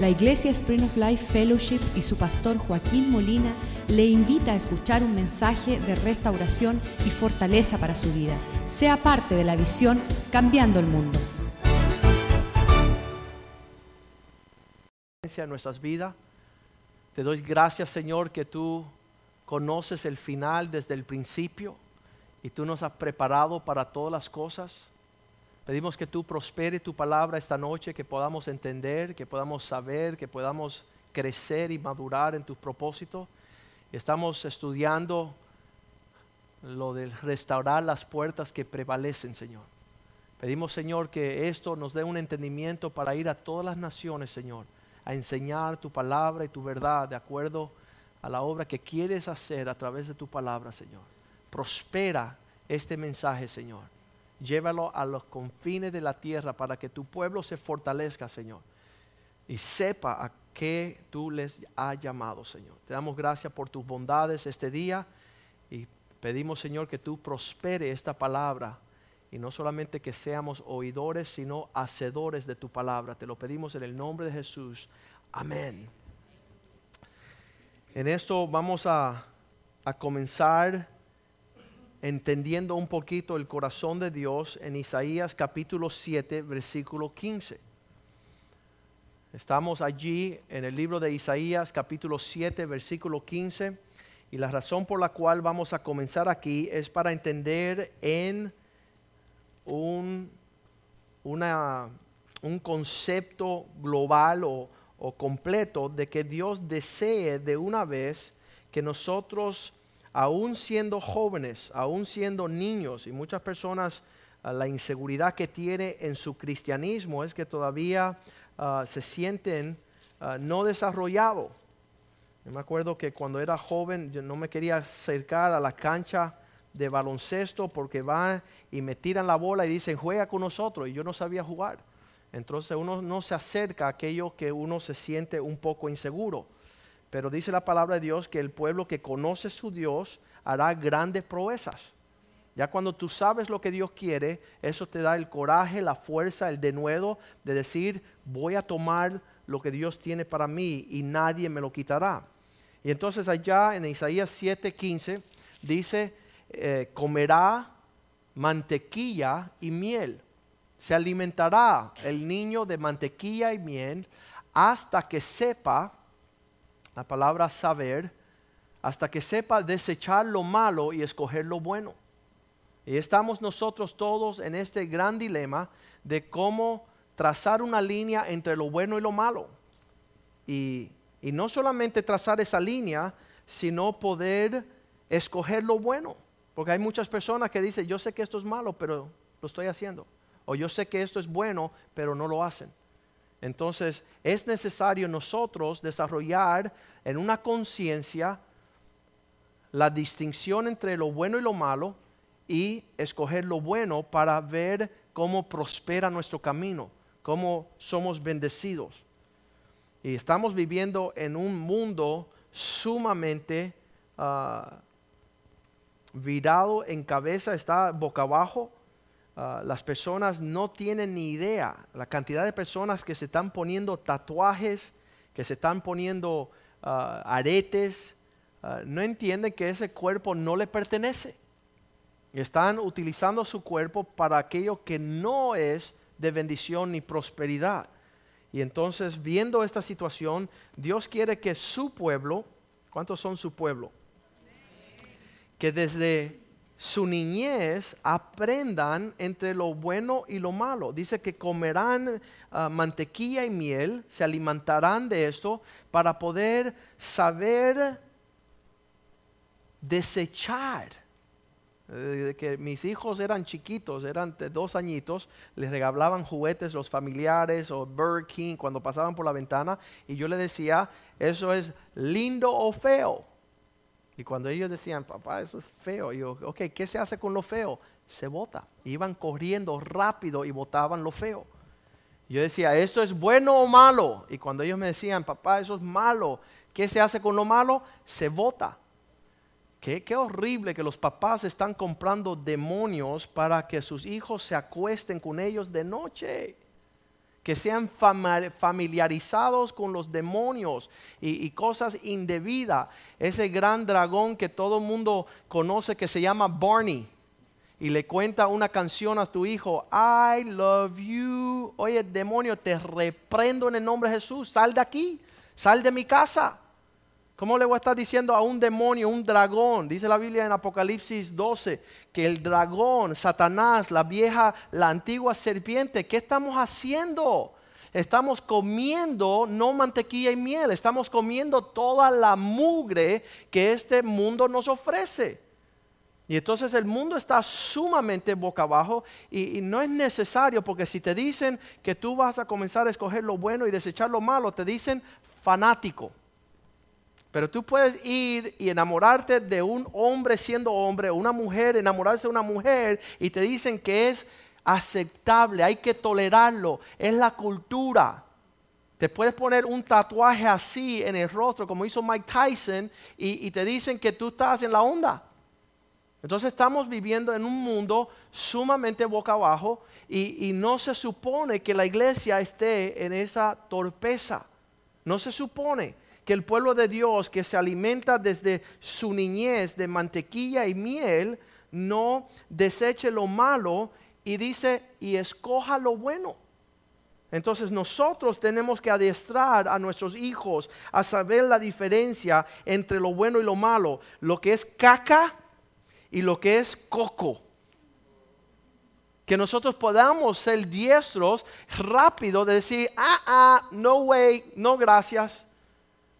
La Iglesia Spring of Life Fellowship y su pastor Joaquín Molina le invita a escuchar un mensaje de restauración y fortaleza para su vida. Sea parte de la visión Cambiando el Mundo. en nuestras vidas. Te doy gracias, Señor, que tú conoces el final desde el principio y tú nos has preparado para todas las cosas. Pedimos que tú prospere tu palabra esta noche, que podamos entender, que podamos saber, que podamos crecer y madurar en tus propósitos. Estamos estudiando lo de restaurar las puertas que prevalecen, Señor. Pedimos, Señor, que esto nos dé un entendimiento para ir a todas las naciones, Señor, a enseñar tu palabra y tu verdad de acuerdo a la obra que quieres hacer a través de tu palabra, Señor. Prospera este mensaje, Señor. Llévalo a los confines de la tierra para que tu pueblo se fortalezca, Señor. Y sepa a qué tú les has llamado, Señor. Te damos gracias por tus bondades este día y pedimos, Señor, que tú prospere esta palabra y no solamente que seamos oidores, sino hacedores de tu palabra. Te lo pedimos en el nombre de Jesús. Amén. En esto vamos a, a comenzar entendiendo un poquito el corazón de Dios en Isaías capítulo 7, versículo 15. Estamos allí en el libro de Isaías capítulo 7, versículo 15, y la razón por la cual vamos a comenzar aquí es para entender en un, un concepto global o, o completo de que Dios desee de una vez que nosotros aún siendo jóvenes, aún siendo niños, y muchas personas, ah, la inseguridad que tiene en su cristianismo es que todavía ah, se sienten ah, no desarrollados. Yo me acuerdo que cuando era joven yo no me quería acercar a la cancha de baloncesto porque van y me tiran la bola y dicen juega con nosotros y yo no sabía jugar. Entonces uno no se acerca a aquello que uno se siente un poco inseguro. Pero dice la palabra de Dios que el pueblo que conoce su Dios hará grandes proezas. Ya cuando tú sabes lo que Dios quiere, eso te da el coraje, la fuerza, el denuedo de decir, voy a tomar lo que Dios tiene para mí y nadie me lo quitará. Y entonces allá en Isaías 7:15 dice, eh, comerá mantequilla y miel. Se alimentará el niño de mantequilla y miel hasta que sepa la palabra saber, hasta que sepa desechar lo malo y escoger lo bueno. Y estamos nosotros todos en este gran dilema de cómo trazar una línea entre lo bueno y lo malo. Y, y no solamente trazar esa línea, sino poder escoger lo bueno. Porque hay muchas personas que dicen, yo sé que esto es malo, pero lo estoy haciendo. O yo sé que esto es bueno, pero no lo hacen. Entonces es necesario nosotros desarrollar en una conciencia la distinción entre lo bueno y lo malo y escoger lo bueno para ver cómo prospera nuestro camino, cómo somos bendecidos. Y estamos viviendo en un mundo sumamente ah, virado en cabeza, está boca abajo Ah, las personas no tienen ni idea la cantidad de personas que se están poniendo tatuajes, que se están poniendo ah, aretes, ah, no entienden que ese cuerpo no le pertenece. Están utilizando su cuerpo para aquello que no es de bendición ni prosperidad. Y entonces, viendo esta situación, Dios quiere que su pueblo, ¿cuántos son su pueblo? Que desde su niñez aprendan entre lo bueno y lo malo. Dice que comerán ah, mantequilla y miel, se alimentarán de esto para poder saber desechar. Eh, que mis hijos eran chiquitos, eran de dos añitos, les regalaban juguetes los familiares o Burger King cuando pasaban por la ventana y yo le decía, eso es lindo o feo. Y cuando ellos decían, papá, eso es feo, yo, ok, ¿qué se hace con lo feo? Se vota. Iban corriendo rápido y votaban lo feo. Yo decía, ¿esto es bueno o malo? Y cuando ellos me decían, papá, eso es malo, ¿qué se hace con lo malo? Se vota. Qué, qué, horrible que los papás están comprando demonios para que sus hijos se acuesten con ellos de noche. Que sean familiarizados con los demonios y, cosas indebidas. Ese gran dragón que todo el mundo conoce que se llama Barney y le cuenta una canción a tu hijo, I love you. Oye, demonio, te reprendo en el nombre de Jesús, sal de aquí, sal de mi casa. ¿Cómo le voy a estar diciendo a un demonio, un dragón? Dice la Biblia en Apocalipsis 12 que el dragón, Satanás, la vieja, la antigua serpiente, ¿qué estamos haciendo? Estamos comiendo no mantequilla y miel, estamos comiendo toda la mugre que este mundo nos ofrece. Y entonces el mundo está sumamente boca abajo y, y, no es necesario porque si te dicen que tú vas a comenzar a escoger lo bueno y desechar lo malo, te dicen fanático. Pero tú puedes ir y enamorarte de un hombre siendo hombre, una mujer enamorarse de una mujer y te dicen que es aceptable, hay que tolerarlo, es la cultura. Te puedes poner un tatuaje así en el rostro como hizo Mike Tyson y te dicen que tú estás en la onda. Entonces estamos viviendo en un mundo sumamente boca abajo y, no se supone que la iglesia esté en esa torpeza. No se supone que el pueblo de Dios que se alimenta desde su niñez de mantequilla y miel no deseche lo malo y dice y escoja lo bueno. Entonces nosotros tenemos que adiestrar a nuestros hijos a saber la diferencia entre lo bueno y lo malo, lo que es caca y lo que es coco. Que nosotros podamos ser diestros rápido de decir, ah, ah, no way, no gracias.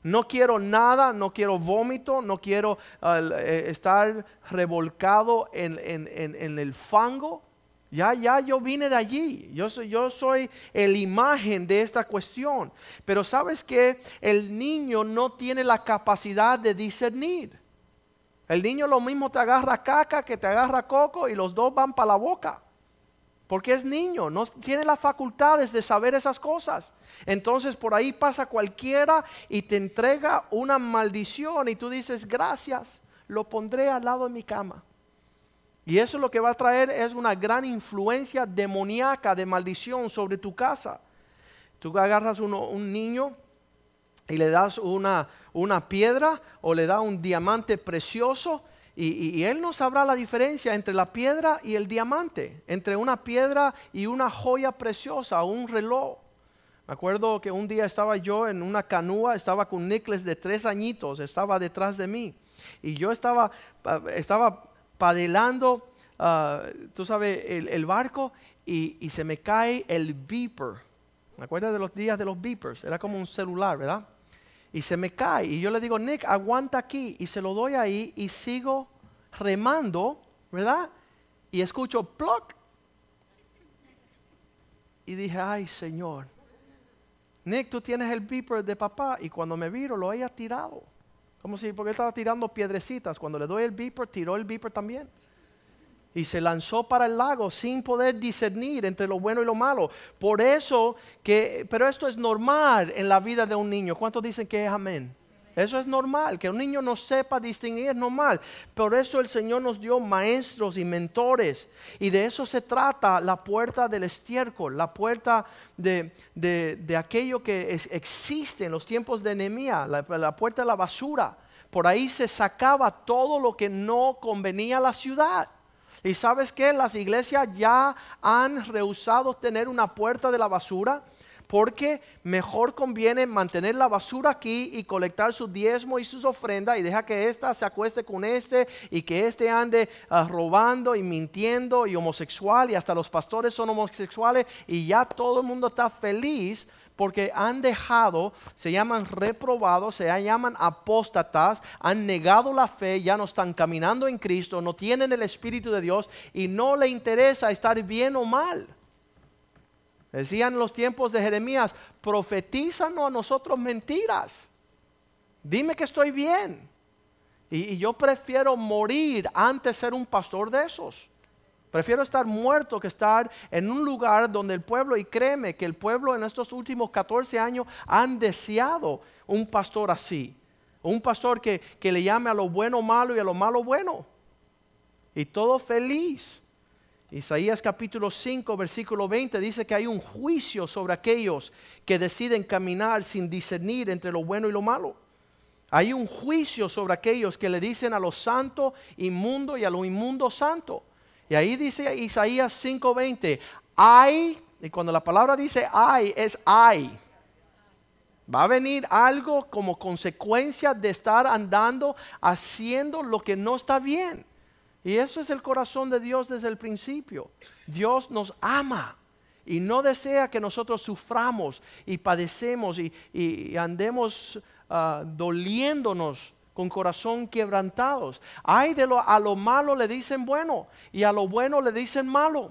No quiero nada, no quiero vómito, no quiero eh, estar revolcado en, en, el fango. Ya, ya yo vine de allí. Yo soy, yo soy el imagen de esta cuestión. Pero sabes que el niño no tiene la capacidad de discernir. El niño lo mismo te agarra caca que te agarra coco y los dos van para la boca. Porque es niño, no tiene las facultades de saber esas cosas. Entonces por ahí pasa cualquiera y te entrega una maldición y tú dices, gracias, lo pondré al lado de mi cama. Y eso lo que va a traer es una gran influencia demoníaca de maldición sobre tu casa. Tú agarras un niño y le das una, una piedra o le da un diamante precioso y, él no sabrá la diferencia entre la piedra y el diamante, entre una piedra y una joya preciosa, un reloj. Me acuerdo que un día estaba yo en una canoa, estaba con Nicholas de tres añitos, estaba detrás de mí. Y yo estaba, estaba padelando, ah, tú sabes, el, barco y, se me cae el beeper. ¿Me acuerdas de los días de los beepers? Era como un celular, ¿verdad? Y se me cae. Y yo le digo, Nick, aguanta aquí. Y se lo doy ahí y sigo remando, ¿verdad? Y escucho ploc. Y dije, ay Señor, Nick, tú tienes el beeper de papá. Y cuando me viro, lo haya tirado. Como si, porque estaba tirando piedrecitas. Cuando le doy el beeper, tiró el beeper también y se lanzó para el lago sin poder discernir entre lo bueno y lo malo. Por eso que, pero esto es normal en la vida de un niño. ¿Cuántos dicen que es amén? Eso es normal, que un niño no sepa distinguir es normal. Por eso el Señor nos dio maestros y mentores. Y de eso se trata la puerta del estiércol, la puerta de, de, aquello que existe en los tiempos de Nehemías, la, la puerta de la basura. Por ahí se sacaba todo lo que no convenía a la ciudad. Y sabes que las iglesias ya han rehusado tener una puerta de la basura porque mejor conviene mantener la basura aquí y colectar su diezmo y sus ofrendas y deja que ésta se acueste con este y que éste ande ah, robando y mintiendo y homosexual y hasta los pastores son homosexuales y ya todo el mundo está feliz porque han dejado, se llaman reprobados, se llaman apóstatas, han negado la fe, ya no están caminando en Cristo, no tienen el Espíritu de Dios y no le interesa estar bien o mal. Decían los tiempos de Jeremías, profetízanos a nosotros mentiras. Dime que estoy bien. Y, y, yo prefiero morir antes de ser un pastor de esos. Prefiero estar muerto que estar en un lugar donde el pueblo, y créeme que el pueblo en estos últimos 14 años han deseado un pastor así. Un pastor que, le llame a lo bueno malo y a lo malo bueno. Y todo feliz. Isaías capítulo 5, versículo 20 dice que hay un juicio sobre aquellos que deciden caminar sin discernir entre lo bueno y lo malo. Hay un juicio sobre aquellos que le dicen a lo santo inmundo y a lo inmundo santo. Y ahí dice Isaías 5:20, hay, y cuando la palabra dice hay, es hay. Va a venir algo como consecuencia de estar andando haciendo lo que no está bien. Y eso es el corazón de Dios desde el principio. Dios nos ama y no desea que nosotros suframos y padecemos y, andemos ah, doliéndonos con corazón quebrantados. Hay de lo, a lo malo le dicen bueno y a lo bueno le dicen malo.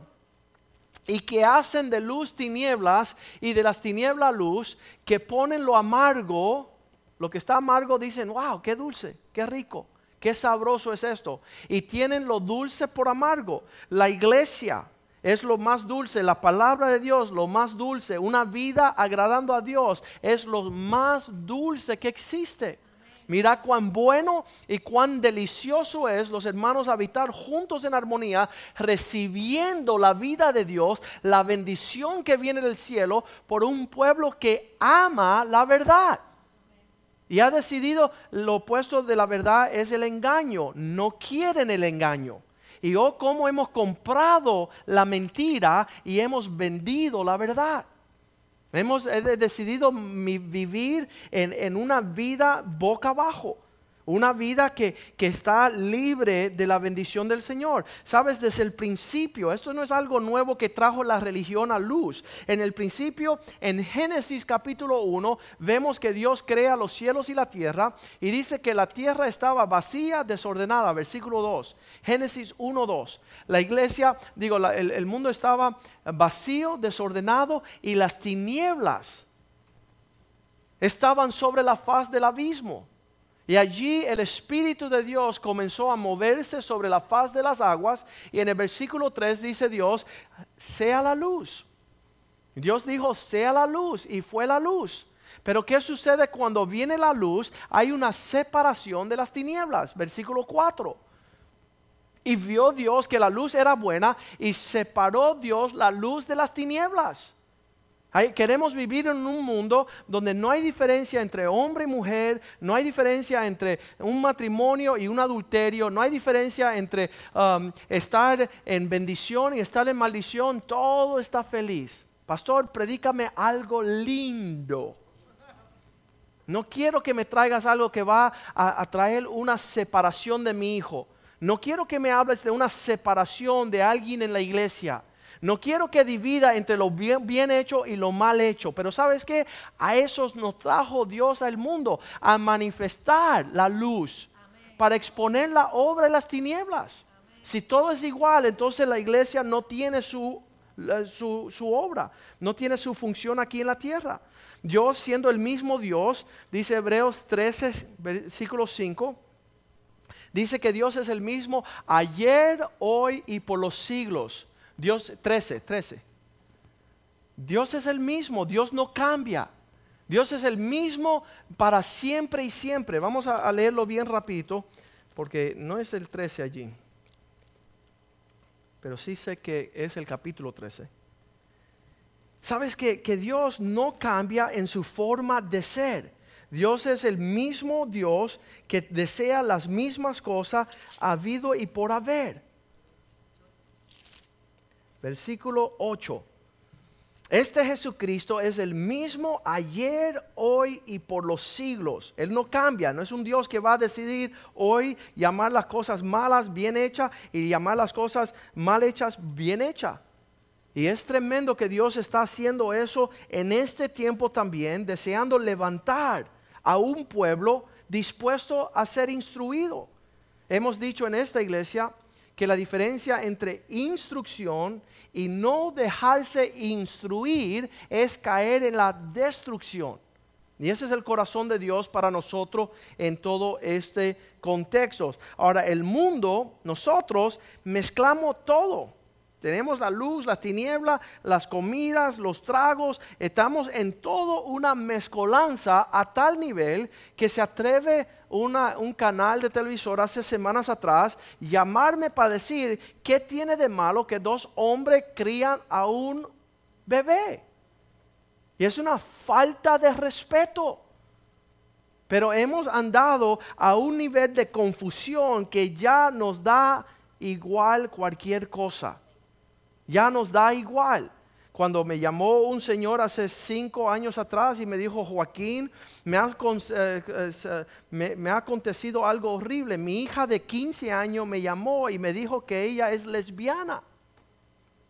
Y que hacen de luz tinieblas y de las tinieblas luz, que ponen lo amargo, lo que está amargo dicen, wow, qué dulce, qué rico Qué sabroso es esto. Y tienen lo dulce por amargo. La iglesia es lo más dulce, la palabra de Dios lo más dulce, una vida agradando a Dios es lo más dulce que existe. Mira cuán bueno y cuán delicioso es los hermanos habitar juntos en armonía, recibiendo la vida de Dios, la bendición que viene del cielo por un pueblo que ama la verdad. Y ha decidido lo opuesto de la verdad es el engaño. No quieren el engaño. Y oh, cómo hemos comprado la mentira y hemos vendido la verdad. Hemos decidido vivir en, en una vida boca abajo. Una vida que, está libre de la bendición del Señor. Sabes, desde el principio, esto no es algo nuevo que trajo la religión a luz. En el principio, en Génesis capítulo 1, vemos que Dios crea los cielos y la tierra y dice que la tierra estaba vacía, desordenada, versículo 2. Génesis 1, 2. La iglesia, digo, el, el mundo estaba vacío, desordenado y las tinieblas estaban sobre la faz del abismo. Y allí el Espíritu de Dios comenzó a moverse sobre la faz de las aguas. Y en el versículo 3 dice Dios, sea la luz. Dios dijo, sea la luz. Y fue la luz. Pero ¿qué sucede cuando viene la luz? Hay una separación de las tinieblas. Versículo 4. Y vio Dios que la luz era buena y separó Dios la luz de las tinieblas queremos vivir en un mundo donde no hay diferencia entre hombre y mujer, no hay diferencia entre un matrimonio y un adulterio, no hay diferencia entre um, estar en bendición y estar en maldición, todo está feliz. Pastor, predícame algo lindo. No quiero que me traigas algo que va a, a traer una separación de mi hijo. No quiero que me hables de una separación de alguien en la iglesia. No quiero que divida entre lo bien, hecho y lo mal hecho, pero sabes que a esos nos trajo Dios al mundo, a manifestar la luz, para exponer la obra de las tinieblas. Si todo es igual, entonces la iglesia no tiene su, su, su obra, no tiene su función aquí en la tierra. Dios siendo el mismo Dios, dice Hebreos 13, versículo 5, dice que Dios es el mismo ayer, hoy y por los siglos. Dios 13, 13. Dios es el mismo, Dios no cambia. Dios es el mismo para siempre y siempre. Vamos a, leerlo bien rapidito, porque no es el 13 allí. Pero sí sé que es el capítulo 13. Sabes que, que Dios no cambia en su forma de ser. Dios es el mismo Dios que desea las mismas cosas habido y por haber versículo 8. Este Jesucristo es el mismo ayer, hoy y por los siglos. Él no cambia, no es un Dios que va a decidir hoy llamar las cosas malas bien hechas y llamar las cosas mal hechas bien hechas. Y es tremendo que Dios está haciendo eso en este tiempo también, deseando levantar a un pueblo dispuesto a ser instruido. Hemos dicho en esta iglesia que la diferencia entre instrucción y no dejarse instruir es caer en la destrucción. Y ese es el corazón de Dios para nosotros en todo este contexto. Ahora, el mundo, nosotros mezclamos todo. Tenemos la luz, las tinieblas, las comidas, los tragos. Estamos en todo una mezcolanza a tal nivel que se atreve un canal de televisor hace semanas atrás llamarme para decir qué tiene de malo que dos hombres crían a un bebé. Y es una falta de respeto. Pero hemos andado a un nivel de confusión que ya nos da igual cualquier cosa. Ya nos da igual. Cuando me llamó un señor hace cinco años atrás y me dijo, Joaquín, me ha, eh, eh, ha acontecido algo horrible. Mi hija de 15 años me llamó y me dijo que ella es lesbiana.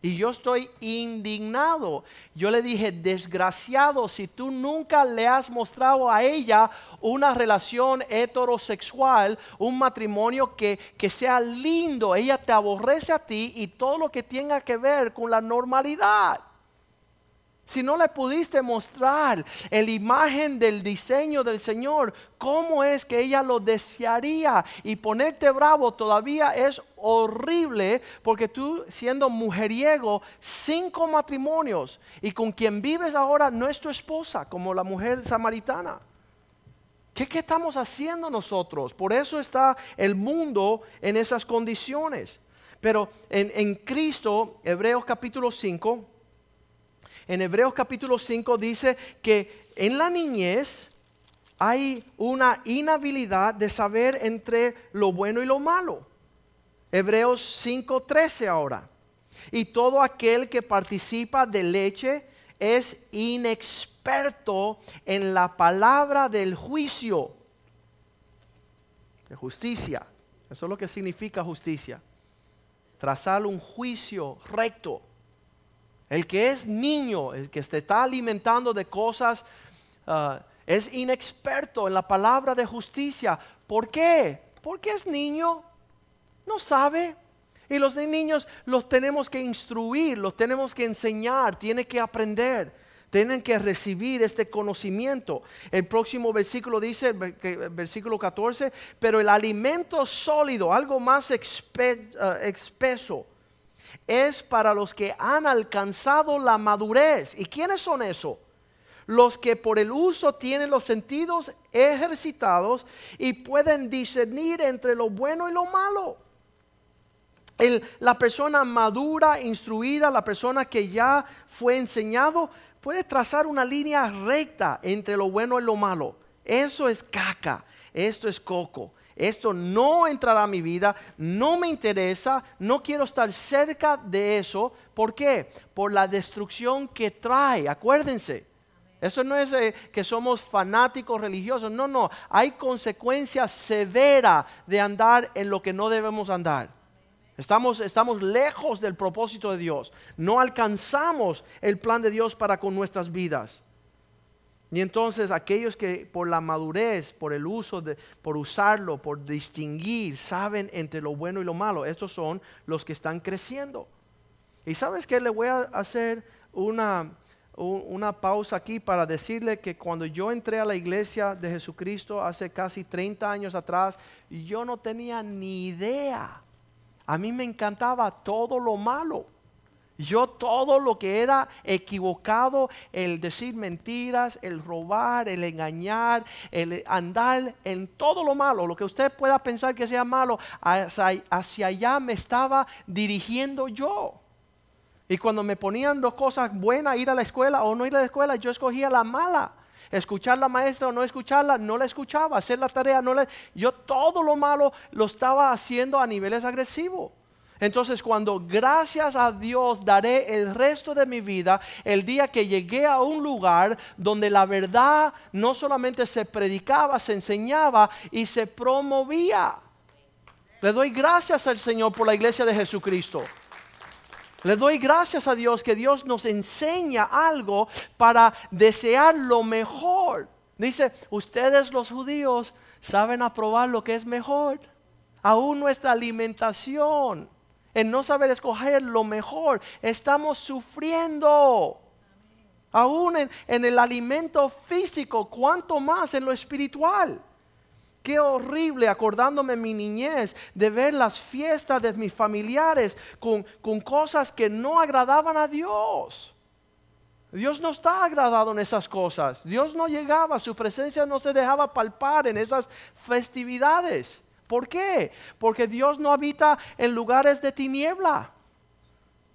Y yo estoy indignado. Yo le dije, desgraciado, si tú nunca le has mostrado a ella una relación heterosexual, un matrimonio que, que sea lindo, ella te aborrece a ti y todo lo que tenga que ver con la normalidad. Si no le pudiste mostrar la imagen del diseño del Señor, ¿cómo es que ella lo desearía? Y ponerte bravo todavía es horrible porque tú siendo mujeriego, cinco matrimonios y con quien vives ahora no es tu esposa, como la mujer samaritana. ¿Qué, ¿Qué, estamos haciendo nosotros? Por eso está el mundo en esas condiciones. Pero en, en Cristo, Hebreos capítulo 5, en Hebreos capítulo 5 dice que en la niñez hay una inhabilidad de saber entre lo bueno y lo malo. Hebreos 5:13 ahora. Y todo aquel que participa de leche es inexperto en la palabra del juicio, de justicia. Eso es lo que significa justicia. Trazar un juicio recto. El que es niño, el que se está alimentando de cosas, ah, es inexperto en la palabra de justicia. ¿Por qué? Porque es niño, no sabe. Y los niños los tenemos que instruir, los tenemos que enseñar, tienen que aprender, tienen que recibir este conocimiento. El próximo versículo dice, versículo 14, pero el alimento sólido, algo más ah, espeso es para los que han alcanzado la madurez. ¿Y quiénes son esos? Los que por el uso tienen los sentidos ejercitados y pueden discernir entre lo bueno y lo malo. la persona madura, instruida, la persona que ya fue enseñado, puede trazar una línea recta entre lo bueno y lo malo. Eso es caca, esto es coco esto no entrará a mi vida, no me interesa, no quiero estar cerca de eso. ¿Por qué? Por la destrucción que trae. Acuérdense. Eso no es eh, que somos fanáticos religiosos, no, no, hay consecuencias severas de andar en lo que no debemos andar. Estamos, estamos lejos del propósito de Dios, no alcanzamos el plan de Dios para con nuestras vidas. Y entonces aquellos que por la madurez, por el uso, de, por usarlo, por distinguir, saben entre lo bueno y lo malo, estos son los que están creciendo. Y sabes que le voy a hacer una, una pausa aquí para decirle que cuando yo entré a la iglesia de Jesucristo hace casi 30 años atrás, yo no tenía ni idea. A mí me encantaba todo lo malo. Yo todo lo que era equivocado, el decir mentiras, el robar, el engañar, el andar en todo lo malo, lo que usted pueda pensar que sea malo, hacia, allá me estaba dirigiendo yo. Y cuando me ponían dos cosas buenas, ir a la escuela o no ir a la escuela, yo escogía la mala. Escuchar la maestra o no escucharla, no la escuchaba. Hacer la tarea, no la... Yo todo lo malo lo estaba haciendo a niveles agresivos. Entonces cuando gracias a Dios daré el resto de mi vida, el día que llegué a un lugar donde la verdad no solamente se predicaba, se enseñaba y se promovía. Le doy gracias al Señor por la iglesia de Jesucristo. Le doy gracias a Dios que Dios nos enseña algo para desear lo mejor. Dice, ustedes los judíos saben aprobar lo que es mejor. Aún nuestra alimentación en no saber escoger lo mejor. Estamos sufriendo. Aún en, el alimento físico, cuanto más en lo espiritual. Qué horrible acordándome mi niñez de ver las fiestas de mis familiares con, con cosas que no agradaban a Dios. Dios no está agradado en esas cosas. Dios no llegaba, su presencia no se dejaba palpar en esas festividades. ¿Por qué? Porque Dios no habita en lugares de tiniebla.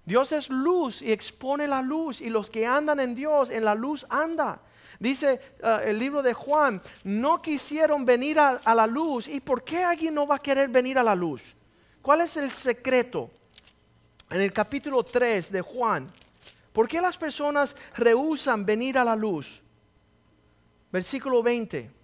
Dios es luz y expone la luz y los que andan en Dios en la luz anda. Dice uh, el libro de Juan, no quisieron venir a, a la luz. ¿Y por qué alguien no va a querer venir a la luz? ¿Cuál es el secreto? En el capítulo 3 de Juan, ¿por qué las personas rehusan venir a la luz? Versículo 20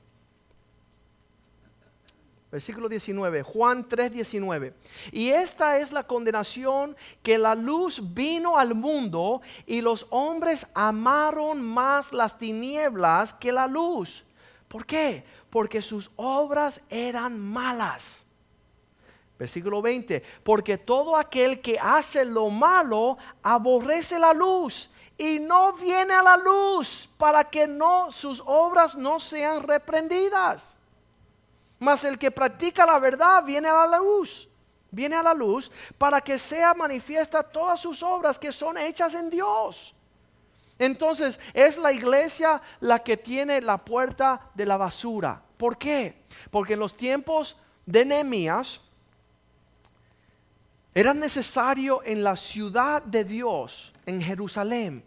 versículo 19, Juan 3, 19. Y esta es la condenación que la luz vino al mundo y los hombres amaron más las tinieblas que la luz. ¿Por qué? Porque sus obras eran malas. Versículo 20, porque todo aquel que hace lo malo aborrece la luz y no viene a la luz para que no sus obras no sean reprendidas. Mas el que practica la verdad viene a la luz, viene a la luz para que sea manifiesta todas sus obras que son hechas en Dios. Entonces es la iglesia la que tiene la puerta de la basura. ¿Por qué? Porque en los tiempos de Nehemías era necesario en la ciudad de Dios, en Jerusalén,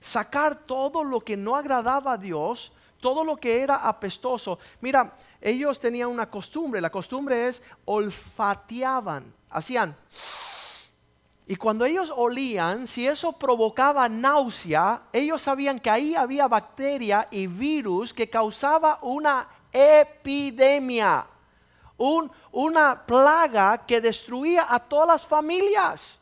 sacar todo lo que no agradaba a Dios todo lo que era apestoso. Mira, ellos tenían una costumbre, la costumbre es olfateaban, hacían. Y cuando ellos olían, si eso provocaba náusea, ellos sabían que ahí había bacteria y virus que causaba una epidemia, una plaga que destruía a todas las familias.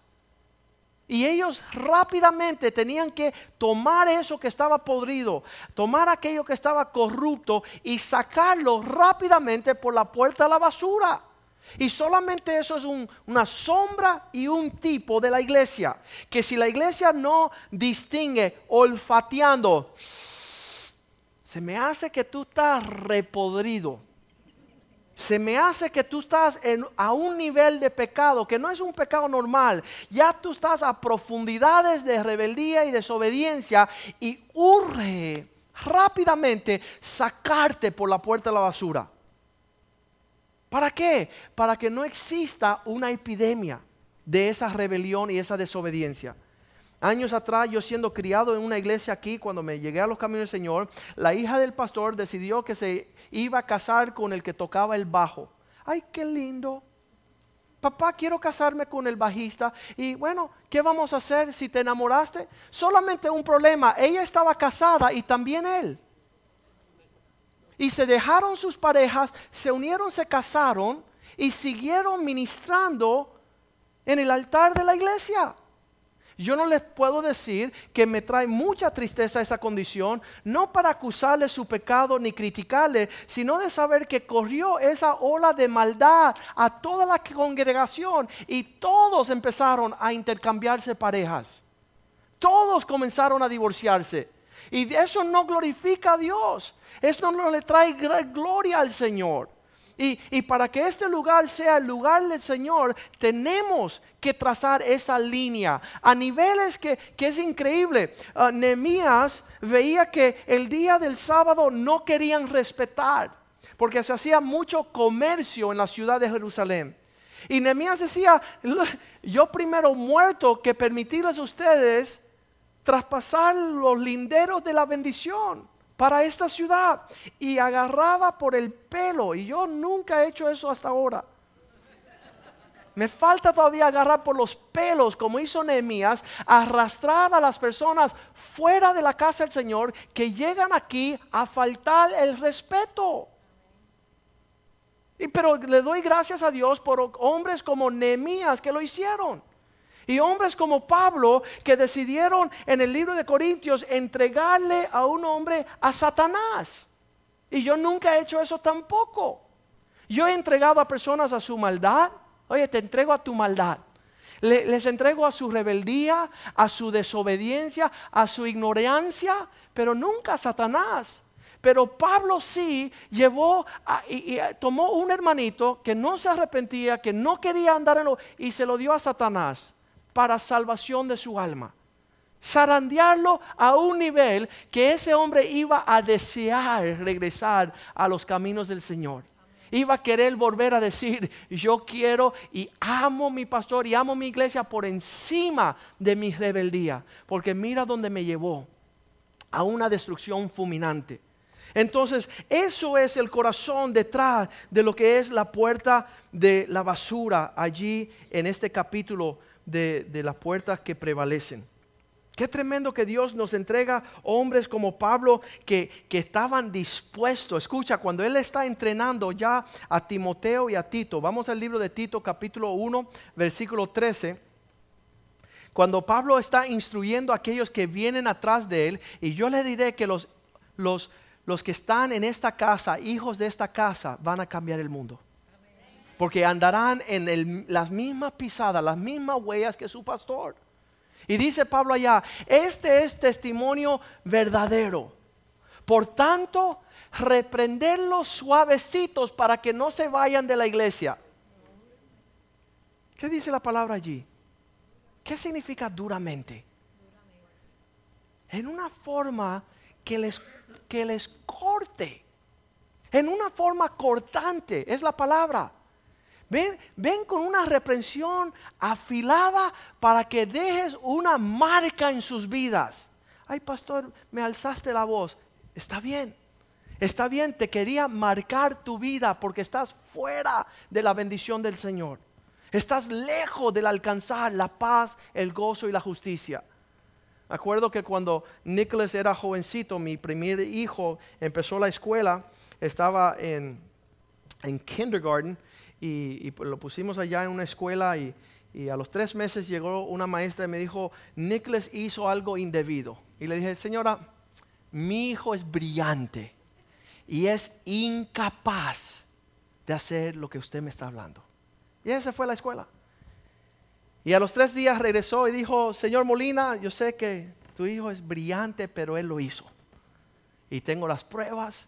Y ellos rápidamente tenían que tomar eso que estaba podrido, tomar aquello que estaba corrupto y sacarlo rápidamente por la puerta a la basura. Y solamente eso es una sombra y un tipo de la iglesia. Que si la iglesia no distingue olfateando, se me hace que tú estás repodrido se me hace que tú estás en, a un nivel de pecado que no es un pecado normal. Ya tú estás a profundidades de rebeldía y desobediencia y urge rápidamente sacarte por la puerta de la basura. ¿Para qué? Para que no exista una epidemia de esa rebelión y esa desobediencia. Años atrás, yo siendo criado en una iglesia aquí, cuando me llegué a los caminos del Señor, la hija del pastor decidió que se iba a casar con el que tocaba el bajo. Ay, qué lindo. Papá, quiero casarme con el bajista. Y bueno, ¿qué vamos a hacer si te enamoraste? Solamente un problema. Ella estaba casada y también él. Y se dejaron sus parejas, se unieron, se casaron y siguieron ministrando en el altar de la iglesia. Yo no les puedo decir que me trae mucha tristeza esa condición, no para acusarle su pecado ni criticarle, sino de saber que corrió esa ola de maldad a toda la congregación y todos empezaron a intercambiarse parejas. Todos comenzaron a divorciarse. Y eso no glorifica a Dios. Eso no le trae gloria al Señor. Y, para que este lugar sea el lugar del Señor, tenemos que trazar esa línea a niveles que, es increíble. Uh, veía que el día del sábado no querían respetar, porque se hacía mucho comercio en la ciudad de Jerusalén. Y Nehemías decía, yo primero muerto que permitirles a ustedes traspasar los linderos de la bendición para esta ciudad y agarraba por el pelo. Y yo nunca he hecho eso hasta ahora. Me falta todavía agarrar por los pelos, como hizo Nehemías, arrastrar a las personas fuera de la casa del Señor que llegan aquí a faltar el respeto. Y pero le doy gracias a Dios por hombres como Nehemías que lo hicieron. Y hombres como Pablo que decidieron en el libro de Corintios entregarle a un hombre a Satanás. Y yo nunca he hecho eso tampoco. Yo he entregado a personas a su maldad. Oye, te entrego a tu maldad. les entrego a su rebeldía, a su desobediencia, a su ignorancia, pero nunca a Satanás. Pero Pablo sí llevó y, tomó un hermanito que no se arrepentía, que no quería andar en lo, y se lo dio a Satanás para salvación de su alma. Zarandearlo a un nivel que ese hombre iba a desear regresar a los caminos del Señor iba a querer volver a decir, yo quiero y amo mi pastor y amo mi iglesia por encima de mi rebeldía, porque mira dónde me llevó, a una destrucción fulminante. Entonces, eso es el corazón detrás de lo que es la puerta de la basura allí en este capítulo de, de las puertas que prevalecen. Qué tremendo que Dios nos entrega hombres como Pablo que, estaban dispuestos. Escucha, cuando Él está entrenando ya a Timoteo y a Tito, vamos al libro de Tito capítulo 1, versículo 13. Cuando Pablo está instruyendo a aquellos que vienen atrás de Él, y yo le diré que los, los, los que están en esta casa, hijos de esta casa, van a cambiar el mundo. Porque andarán en las mismas pisadas, las mismas huellas que su pastor. Y dice Pablo allá, este es testimonio verdadero. Por tanto, reprenderlos suavecitos para que no se vayan de la iglesia. ¿Qué dice la palabra allí? ¿Qué significa duramente? En una forma que les, que les corte. En una forma cortante, es la palabra. Ven, ven con una reprensión afilada para que dejes una marca en sus vidas. Ay, pastor, me alzaste la voz. Está bien. Está bien, te quería marcar tu vida porque estás fuera de la bendición del Señor. Estás lejos del alcanzar la paz, el gozo y la justicia. Acuerdo que cuando Nicholas era jovencito, mi primer hijo empezó la escuela, estaba en, en kindergarten y, pues lo pusimos allá en una escuela y, a los tres meses llegó una maestra y me dijo, Nicholas hizo algo indebido. Y le dije, señora, mi hijo es brillante y es incapaz de hacer lo que usted me está hablando. Y esa fue la escuela. Y a los tres días regresó y dijo, señor Molina, yo sé que tu hijo es brillante, pero él lo hizo. Y tengo las pruebas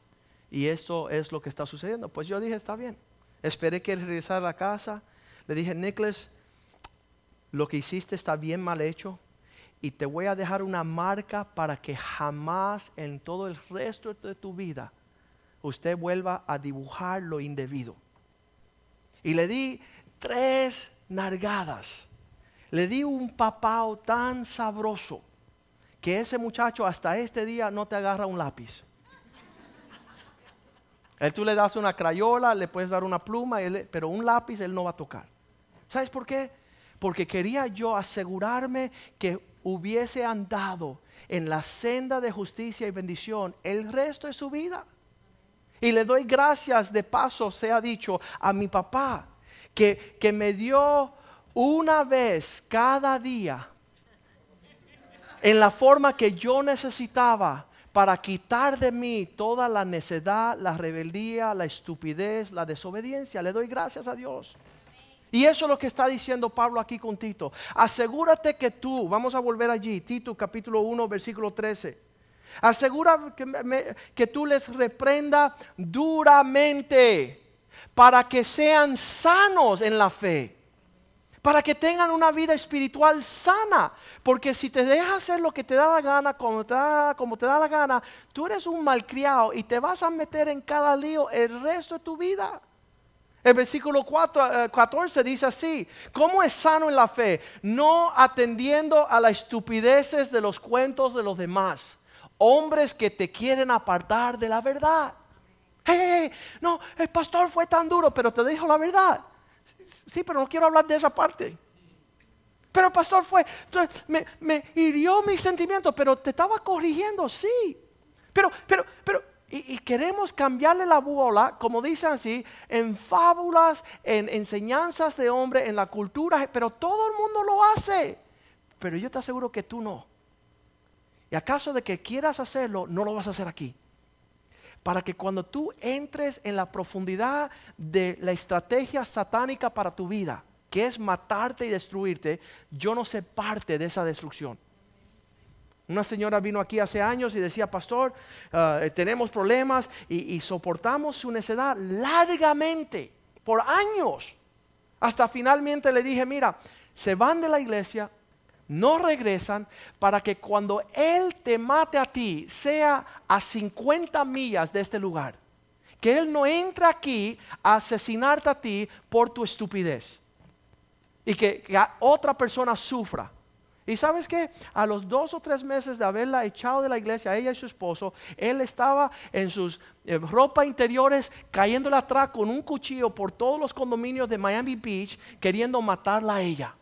y eso es lo que está sucediendo. Pues yo dije, está bien. Esperé que él regresara a la casa. Le dije, Nicholas, lo que hiciste está bien mal hecho y te voy a dejar una marca para que jamás en todo el resto de tu vida usted vuelva a dibujar lo indebido. Y le di tres nargadas. Le di un papao tan sabroso que ese muchacho hasta este día no te agarra un lápiz. Él tú le das una crayola, le puedes dar una pluma, pero un lápiz él no va a tocar. ¿Sabes por qué? Porque quería yo asegurarme que hubiese andado en la senda de justicia y bendición el resto de su vida. Y le doy gracias de paso, sea dicho, a mi papá, que, que me dio una vez cada día en la forma que yo necesitaba para quitar de mí toda la necedad, la rebeldía, la estupidez, la desobediencia. Le doy gracias a Dios. Y eso es lo que está diciendo Pablo aquí con Tito. Asegúrate que tú, vamos a volver allí, Tito capítulo 1, versículo 13. Asegura que, que tú les reprenda duramente para que sean sanos en la fe para que tengan una vida espiritual sana. Porque si te dejas hacer lo que te da la gana, como te da, como te da la gana, tú eres un malcriado y te vas a meter en cada lío el resto de tu vida. El versículo 4, 14 eh, dice así, ¿cómo es sano en la fe? No atendiendo a las estupideces de los cuentos de los demás. Hombres que te quieren apartar de la verdad. Hey, no, el pastor fue tan duro, pero te dijo la verdad. Sí, pero no quiero hablar de esa parte. Pero pastor fue, me, hirió mis sentimientos, pero te estaba corrigiendo, sí. Pero, pero, pero, y, queremos cambiarle la bola, como dicen así, en fábulas, en enseñanzas de hombre, en la cultura, pero todo el mundo lo hace. Pero yo te aseguro que tú no. Y acaso de que quieras hacerlo, no lo vas a hacer aquí para que cuando tú entres en la profundidad de la estrategia satánica para tu vida, que es matarte y destruirte, yo no sé parte de esa destrucción. Una señora vino aquí hace años y decía, pastor, ah, tenemos problemas y, y soportamos su necedad largamente, por años. Hasta finalmente le dije, mira, se van de la iglesia, no regresan para que cuando Él te mate a ti sea a 50 millas de este lugar. Que Él no entre aquí a asesinarte a ti por tu estupidez. Y que, otra persona sufra. Y sabes que a los dos o tres meses de haberla echado de la iglesia, ella y su esposo, él estaba en sus eh, ropa interiores cayéndole atrás con un cuchillo por todos los condominios de Miami Beach, queriendo matarla a ella.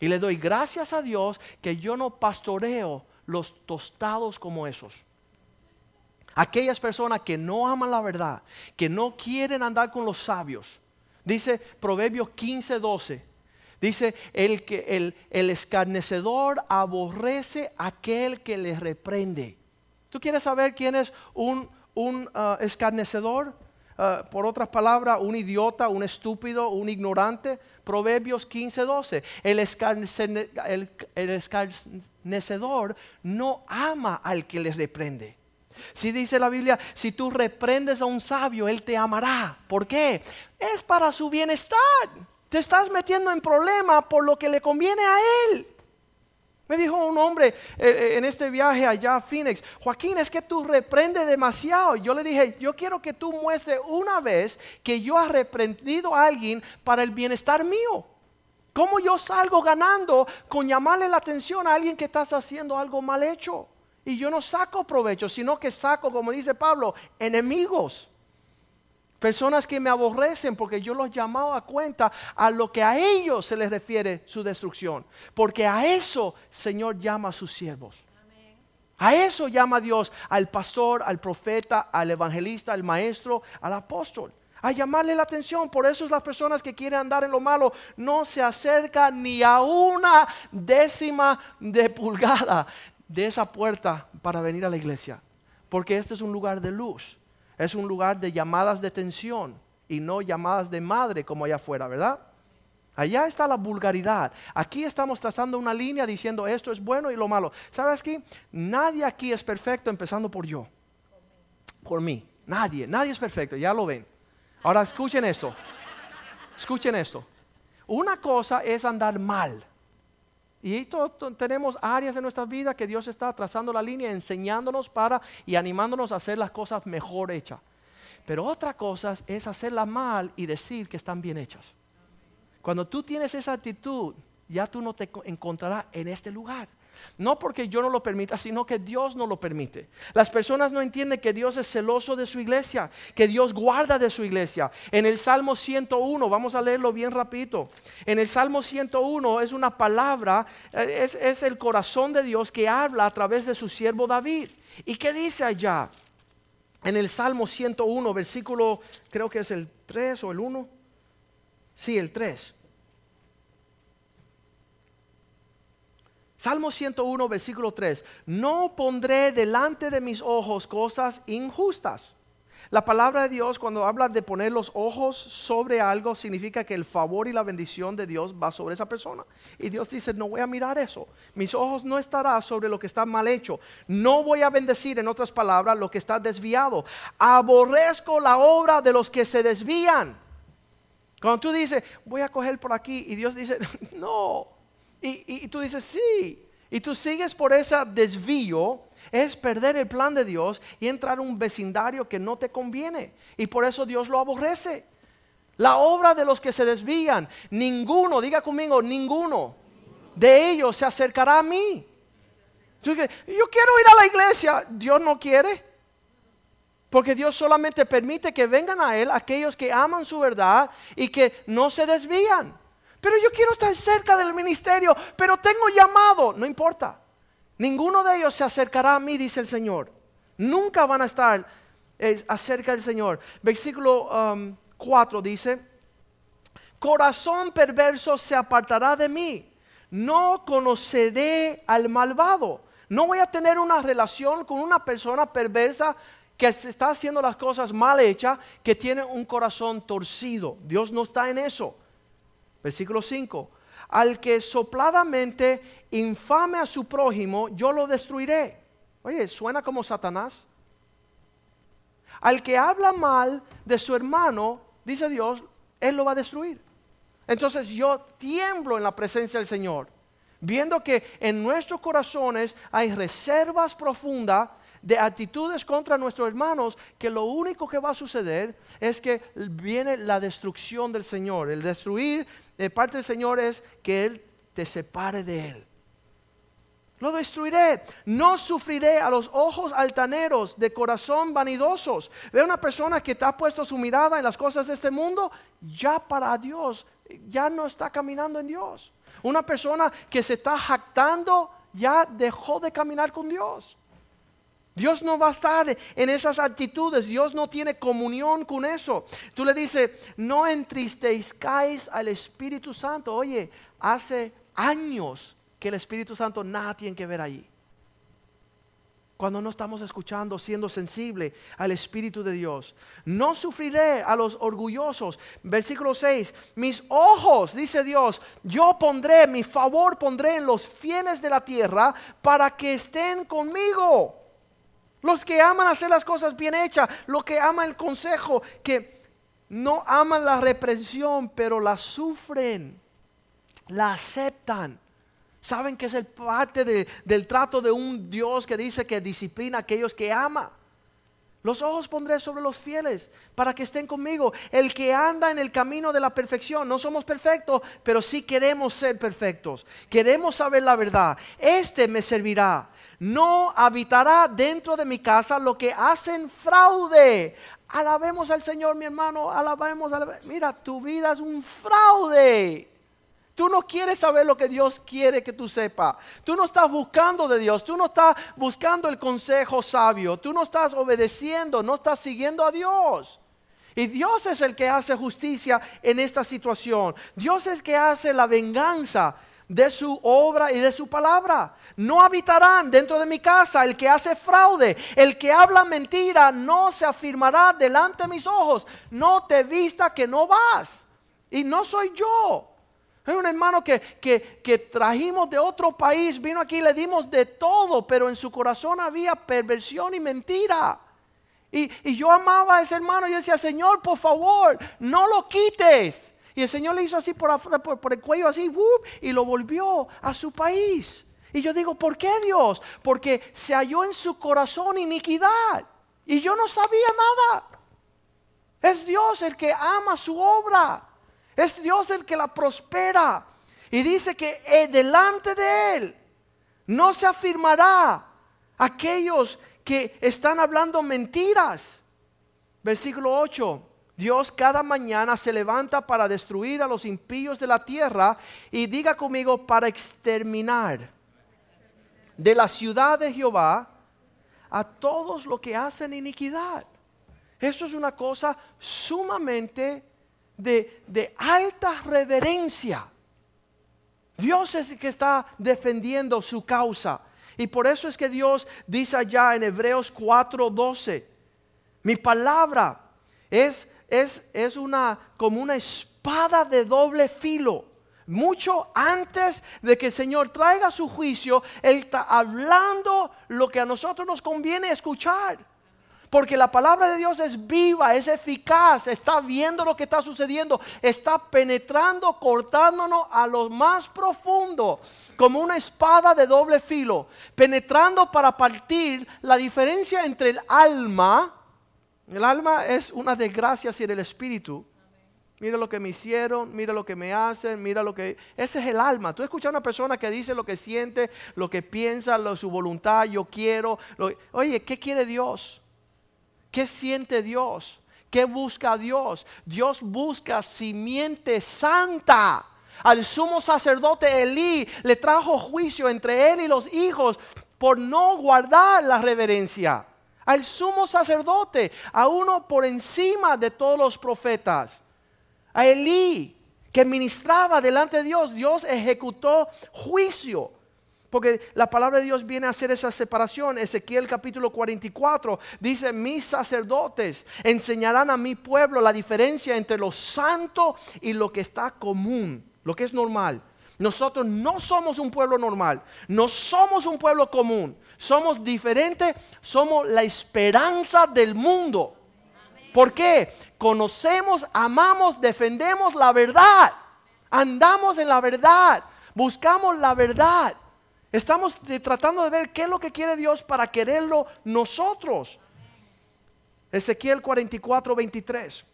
Y le doy gracias a Dios que yo no pastoreo los tostados como esos. Aquellas personas que no aman la verdad, que no quieren andar con los sabios. Dice Proverbios 15, 12. Dice, el, que, el, el escarnecedor aborrece aquel que le reprende. ¿Tú quieres saber quién es un, un uh, escarnecedor? Uh, por otras palabras, un idiota, un estúpido, un ignorante. Proverbios 15, 12. El, el, escarnecedor no ama al que le reprende. Si dice la Biblia, si tú reprendes a un sabio, él te amará. ¿Por qué? Es para su bienestar. Te estás metiendo en problema por lo que le conviene a él. Me dijo un hombre eh, eh, en este viaje allá a Phoenix, Joaquín, es que tú reprendes demasiado. Yo le dije, yo quiero que tú muestres una vez que yo he reprendido a alguien para el bienestar mío. ¿Cómo yo salgo ganando con llamarle la atención a alguien que estás haciendo algo mal hecho? Y yo no saco provecho, sino que saco, como dice Pablo, enemigos. Personas que me aborrecen porque yo los llamado a cuenta a lo que a ellos se les refiere su destrucción. Porque a eso Señor llama a sus siervos. A eso llama Dios al pastor, al profeta, al evangelista, al maestro, al apóstol. A llamarle la atención. Por eso es las personas que quieren andar en lo malo no se acercan ni a una décima de pulgada de esa puerta para venir a la iglesia. Porque este es un lugar de luz. Es un lugar de llamadas de tensión y no llamadas de madre como allá afuera, ¿verdad? Allá está la vulgaridad. Aquí estamos trazando una línea diciendo esto es bueno y lo malo. ¿Sabes qué? Nadie aquí es perfecto empezando por yo. Por mí. Nadie. Nadie es perfecto. Ya lo ven. Ahora escuchen esto. Escuchen esto. Una cosa es andar mal. Y tenemos áreas en nuestra vida que Dios está trazando la línea, enseñándonos para y animándonos a hacer las cosas mejor hechas. Pero otra cosa es hacerlas mal y decir que están bien hechas. Cuando tú tienes esa actitud, ya tú no te encontrarás en este lugar. No porque yo no lo permita, sino que Dios no lo permite. Las personas no entienden que Dios es celoso de su iglesia, que Dios guarda de su iglesia. En el Salmo 101, vamos a leerlo bien rapidito. En el Salmo 101 es una palabra, eh, es, es el corazón de Dios que habla a través de su siervo David. ¿Y qué dice allá? En el Salmo 101, versículo, creo que es el 3 o el 1. Sí, el 3. Salmo 101, versículo 3. No pondré delante de mis ojos cosas injustas. La palabra de Dios cuando habla de poner los ojos sobre algo significa que el favor y la bendición de Dios va sobre esa persona. Y Dios dice, no voy a mirar eso. Mis ojos no estarán sobre lo que está mal hecho. No voy a bendecir, en otras palabras, lo que está desviado. Aborrezco la obra de los que se desvían. Cuando tú dices, voy a coger por aquí y Dios dice, no, y, tú dices, sí. Y tú sigues por ese desvío, es perder el plan de Dios y entrar a un vecindario que no te conviene. Y por eso Dios lo aborrece. La obra de los que se desvían, ninguno, diga conmigo, ninguno de ellos se acercará a mí. Yo quiero ir a la iglesia, Dios no quiere. Porque Dios solamente permite que vengan a Él aquellos que aman su verdad y que no se desvían. Pero yo quiero estar cerca del ministerio, pero tengo llamado. No importa. Ninguno de ellos se acercará a mí, dice el Señor. Nunca van a estar eh, acerca del Señor. Versículo 4 um, dice, corazón perverso se apartará de mí. No conoceré al malvado. No voy a tener una relación con una persona perversa que está haciendo las cosas mal hechas, que tiene un corazón torcido. Dios no está en eso. Versículo 5. al que sopladamente infame a su prójimo, yo lo destruiré. Oye, suena como Satanás. Al que habla mal de su hermano, dice Dios, Él lo va a destruir. Entonces yo tiemblo en la presencia del Señor, viendo que en nuestros corazones hay reservas profundas de actitudes contra nuestros hermanos, que lo único que va a suceder es que viene la destrucción del Señor. El destruir de parte del Señor es que Él te separe de Él. Lo destruiré. No sufriré a los ojos altaneros de corazón vanidosos. Ve una persona que te ha puesto su mirada en las cosas de este mundo, ya para Dios, ya no está caminando en Dios. Una persona que se está jactando, ya dejó de caminar con Dios. Dios no va a estar en esas actitudes, Dios no tiene comunión con eso. Tú le dices, no entristezcáis al Espíritu Santo. Oye, hace años que el Espíritu Santo nada tiene que ver allí. Cuando no estamos escuchando, siendo sensible al Espíritu de Dios. No sufriré a los orgullosos. Versículo 6. Mis ojos, dice Dios, yo pondré, mi favor pondré en los fieles de la tierra para que estén conmigo. Los que aman hacer las cosas bien hechas, los que aman el consejo, que no aman la represión, pero la sufren, la aceptan. Saben que es el parte del trato de un Dios que dice que disciplina a aquellos que ama. Los ojos pondré sobre los fieles para que estén conmigo. El que anda en el camino de la perfección. No somos perfectos, pero sí queremos ser perfectos. Queremos saber la verdad. Este me servirá no habitará dentro de mi casa lo que hacen fraude. Alabemos al Señor, mi hermano, alabemos, Mira, tu vida es un fraude. Tú no quieres saber lo que Dios quiere que tú sepas. Tú no estás buscando de Dios. Tú no estás buscando el consejo sabio. Tú no estás obedeciendo. No estás siguiendo a Dios. Y Dios es el que hace justicia en esta situación. Dios es el que hace la venganza de su obra y de su palabra. No habitarán dentro de mi casa el que hace fraude, el que habla mentira, no se afirmará delante de mis ojos. No te vista que no vas. Y no soy yo. Hay un hermano que, que, trajimos de otro país, vino aquí, le dimos de todo, pero en su corazón había perversión y mentira. Y, y yo amaba a ese hermano y yo decía, Señor, por favor, no lo quites. Y el Señor le hizo así por, por, el cuello, así, y lo volvió a su país. Y yo digo, ¿por qué Dios? Porque se halló en su corazón iniquidad. Y yo no sabía nada. Es Dios el que ama su obra. Es Dios el que la prospera. Y dice que eh, delante de Él no se afirmará aquellos que están hablando mentiras. Versículo 8. Dios cada mañana se levanta para destruir a los impíos de la tierra y diga conmigo para exterminar de la ciudad de Jehová a todos los que hacen iniquidad. Eso es una cosa sumamente de, de alta reverencia. Dios es el que está defendiendo su causa. Y por eso es que Dios dice allá en Hebreos 4:12, mi palabra es es, una, como una espada de doble filo. Mucho antes de que el Señor traiga su juicio, Él está hablando lo que a nosotros nos conviene escuchar. Porque la palabra de Dios es viva, es eficaz, está viendo lo que está sucediendo, está penetrando, cortándonos a lo más profundo, como una espada de doble filo, penetrando para partir la diferencia entre el alma, el alma es una desgracia sin el espíritu. Mira lo que me hicieron, mira lo que me hacen, mira lo que... Ese es el alma. Tú escuchas a una persona que dice lo que siente, lo que piensa, lo, su voluntad, yo quiero. Oye, ¿qué quiere Dios? ¿Qué siente Dios? ¿Qué busca Dios? Dios busca simiente santa. Al sumo sacerdote Elí le trajo juicio entre él y los hijos por no guardar la reverencia al sumo sacerdote, a uno por encima de todos los profetas, a Elí, que ministraba delante de Dios, Dios ejecutó juicio. Porque la palabra de Dios viene a hacer esa separación. Ezequiel capítulo 44 dice, mis sacerdotes enseñarán a mi pueblo la diferencia entre lo santo y lo que está común, lo que es normal. Nosotros no somos un pueblo normal, no somos un pueblo común, somos diferentes, somos la esperanza del mundo. ¿Por qué? Conocemos, amamos, defendemos la verdad, andamos en la verdad, buscamos la verdad. Estamos tratando de ver qué es lo que quiere Dios para quererlo nosotros. Ezequiel 44, 23.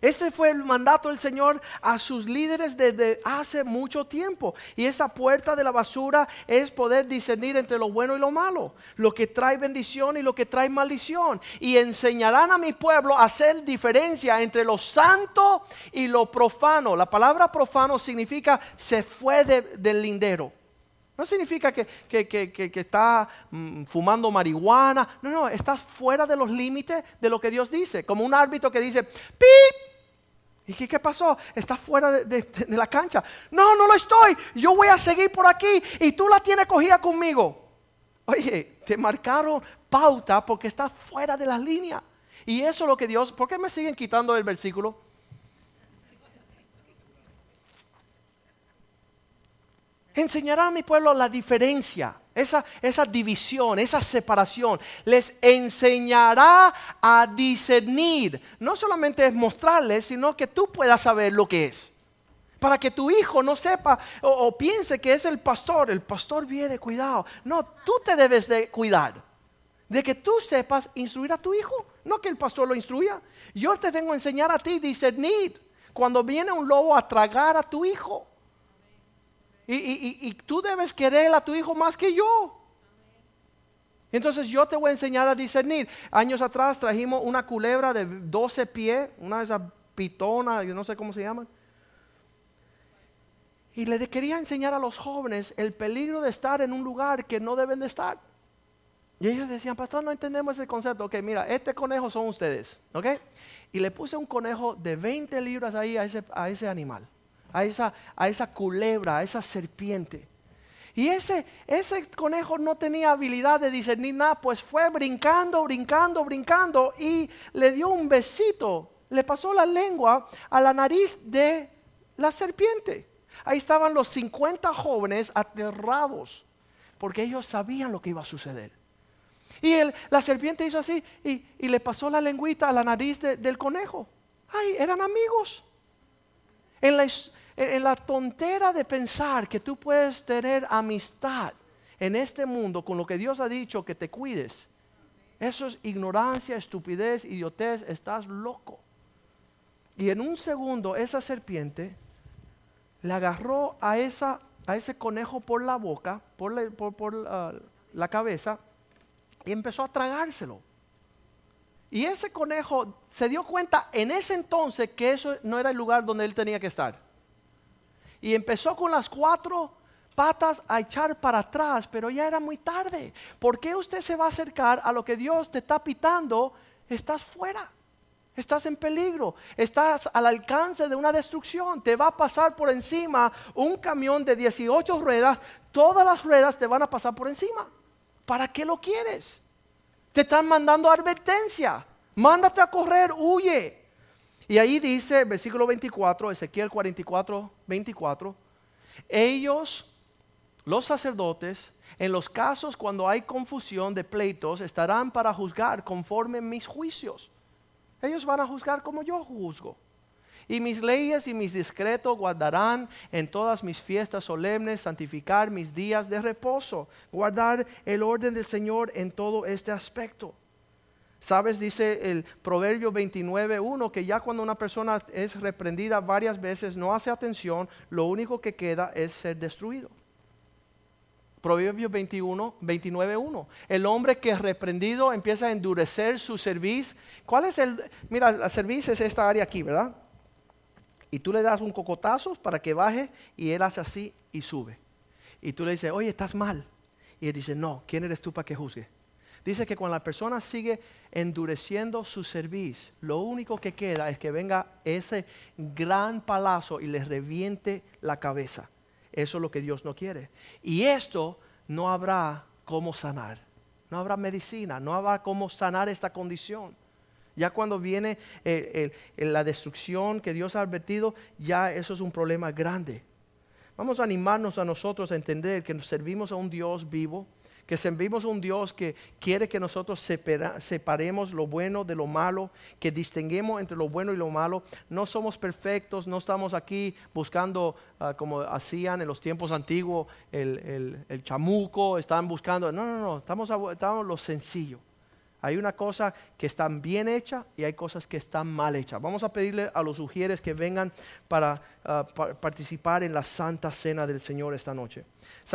Ese fue el mandato del Señor a sus líderes desde hace mucho tiempo. Y esa puerta de la basura es poder discernir entre lo bueno y lo malo, lo que trae bendición y lo que trae maldición. Y enseñarán a mi pueblo a hacer diferencia entre lo santo y lo profano. La palabra profano significa se fue del lindero. No significa que, está mm, fumando marihuana. No, no, estás fuera de los límites de lo que Dios dice. Como un árbitro que dice, ¡pip! ¿Y qué, pasó? Estás fuera de, la cancha. No, no lo estoy. Yo voy a seguir por aquí y tú la tienes cogida conmigo. Oye, te marcaron pauta porque estás fuera de las líneas. Y eso es lo que Dios... ¿Por qué me siguen quitando el versículo? enseñará a mi pueblo la diferencia, esa, esa división, esa separación. Les enseñará a discernir. No solamente es mostrarles, sino que tú puedas saber lo que es. Para que tu hijo no sepa o, piense que es el pastor. El pastor viene, cuidado. No, tú te debes de cuidar. De que tú sepas instruir a tu hijo. No que el pastor lo instruya. Yo te tengo que enseñar a ti discernir. Cuando viene un lobo a tragar a tu hijo. Y, tú debes querer a tu hijo más que yo. Entonces yo te voy a enseñar a discernir. Años atrás trajimos una culebra de 12 pies, una de esas pitonas, yo no sé cómo se llaman. Y le quería enseñar a los jóvenes el peligro de estar en un lugar que no deben de estar. Y ellos decían, pastor, no entendemos ese concepto. Ok, mira, este conejo son ustedes. Ok. Y le puse un conejo de 20 libras ahí a ese animal a esa, a esa culebra, a esa serpiente. Y ese, ese conejo no tenía habilidad de discernir nada, pues fue brincando, brincando, brincando y le dio un besito, le pasó la lengua a la nariz de la serpiente. Ahí estaban los 50 jóvenes aterrados, porque ellos sabían lo que iba a suceder. Y la serpiente hizo así y, le pasó la lengüita a la nariz del conejo. Ay, eran amigos. En la, en la tontera de pensar que tú puedes tener amistad en este mundo con lo que Dios ha dicho que te cuides. Eso es ignorancia, estupidez, idiotez, estás loco. Y en un segundo esa serpiente le agarró a, esa, a ese conejo por la boca, por, la, por, la cabeza, y empezó a tragárselo. Y ese conejo se dio cuenta en ese entonces que eso no era el lugar donde él tenía que estar y empezó con las cuatro patas a echar para atrás, pero ya era muy tarde. ¿Por qué usted se va a acercar a lo que Dios te está pitando? Estás fuera. Estás en peligro, estás al alcance de una destrucción, te va a pasar por encima un camión de 18 ruedas, todas las ruedas te van a pasar por encima. ¿Para qué lo quieres? Te están mandando advertencia, mándate a correr, huye. Y ahí dice, versículo 24, Ezequiel 44, 24, ellos, los sacerdotes, en los casos cuando hay confusión de pleitos, estarán para juzgar conforme mis juicios. Ellos van a juzgar como yo juzgo. Y mis leyes y mis discretos guardarán en todas mis fiestas solemnes, santificar mis días de reposo, guardar el orden del Señor en todo este aspecto. Sabes, dice el Proverbio 29.1 que ya cuando una persona es reprendida varias veces, no hace atención, lo único que queda es ser destruido. Proverbio 21, 29.1. El hombre que es reprendido empieza a endurecer su servicio. ¿Cuál es el? Mira, la servicio es esta área aquí, ¿verdad? Y tú le das un cocotazo para que baje y él hace así y sube. Y tú le dices, oye, estás mal. Y él dice, no, ¿quién eres tú para que juzgue? Dice que cuando la persona sigue endureciendo su servicio, lo único que queda es que venga ese gran palazo y le reviente la cabeza. Eso es lo que Dios no quiere. Y esto no habrá cómo sanar. No habrá medicina, no habrá cómo sanar esta condición. Ya cuando viene la destrucción que Dios ha advertido, ya eso es un problema grande. Vamos a animarnos a nosotros a entender que nos servimos a un Dios vivo, que servimos un Dios que quiere que nosotros separemos lo bueno de lo malo, que distinguemos entre lo bueno y lo malo. No somos perfectos, no estamos aquí buscando ah, como hacían en los tiempos antiguos el, el- el chamuco, estaban buscando. No, no, no, estamos, estamos lo sencillo. Hay una cosa que están bien hecha y hay cosas que están mal hechas. Vamos a pedirle a los ujieres que vengan para ah, pa- participar en la santa cena del Señor esta noche. ¿Sabe?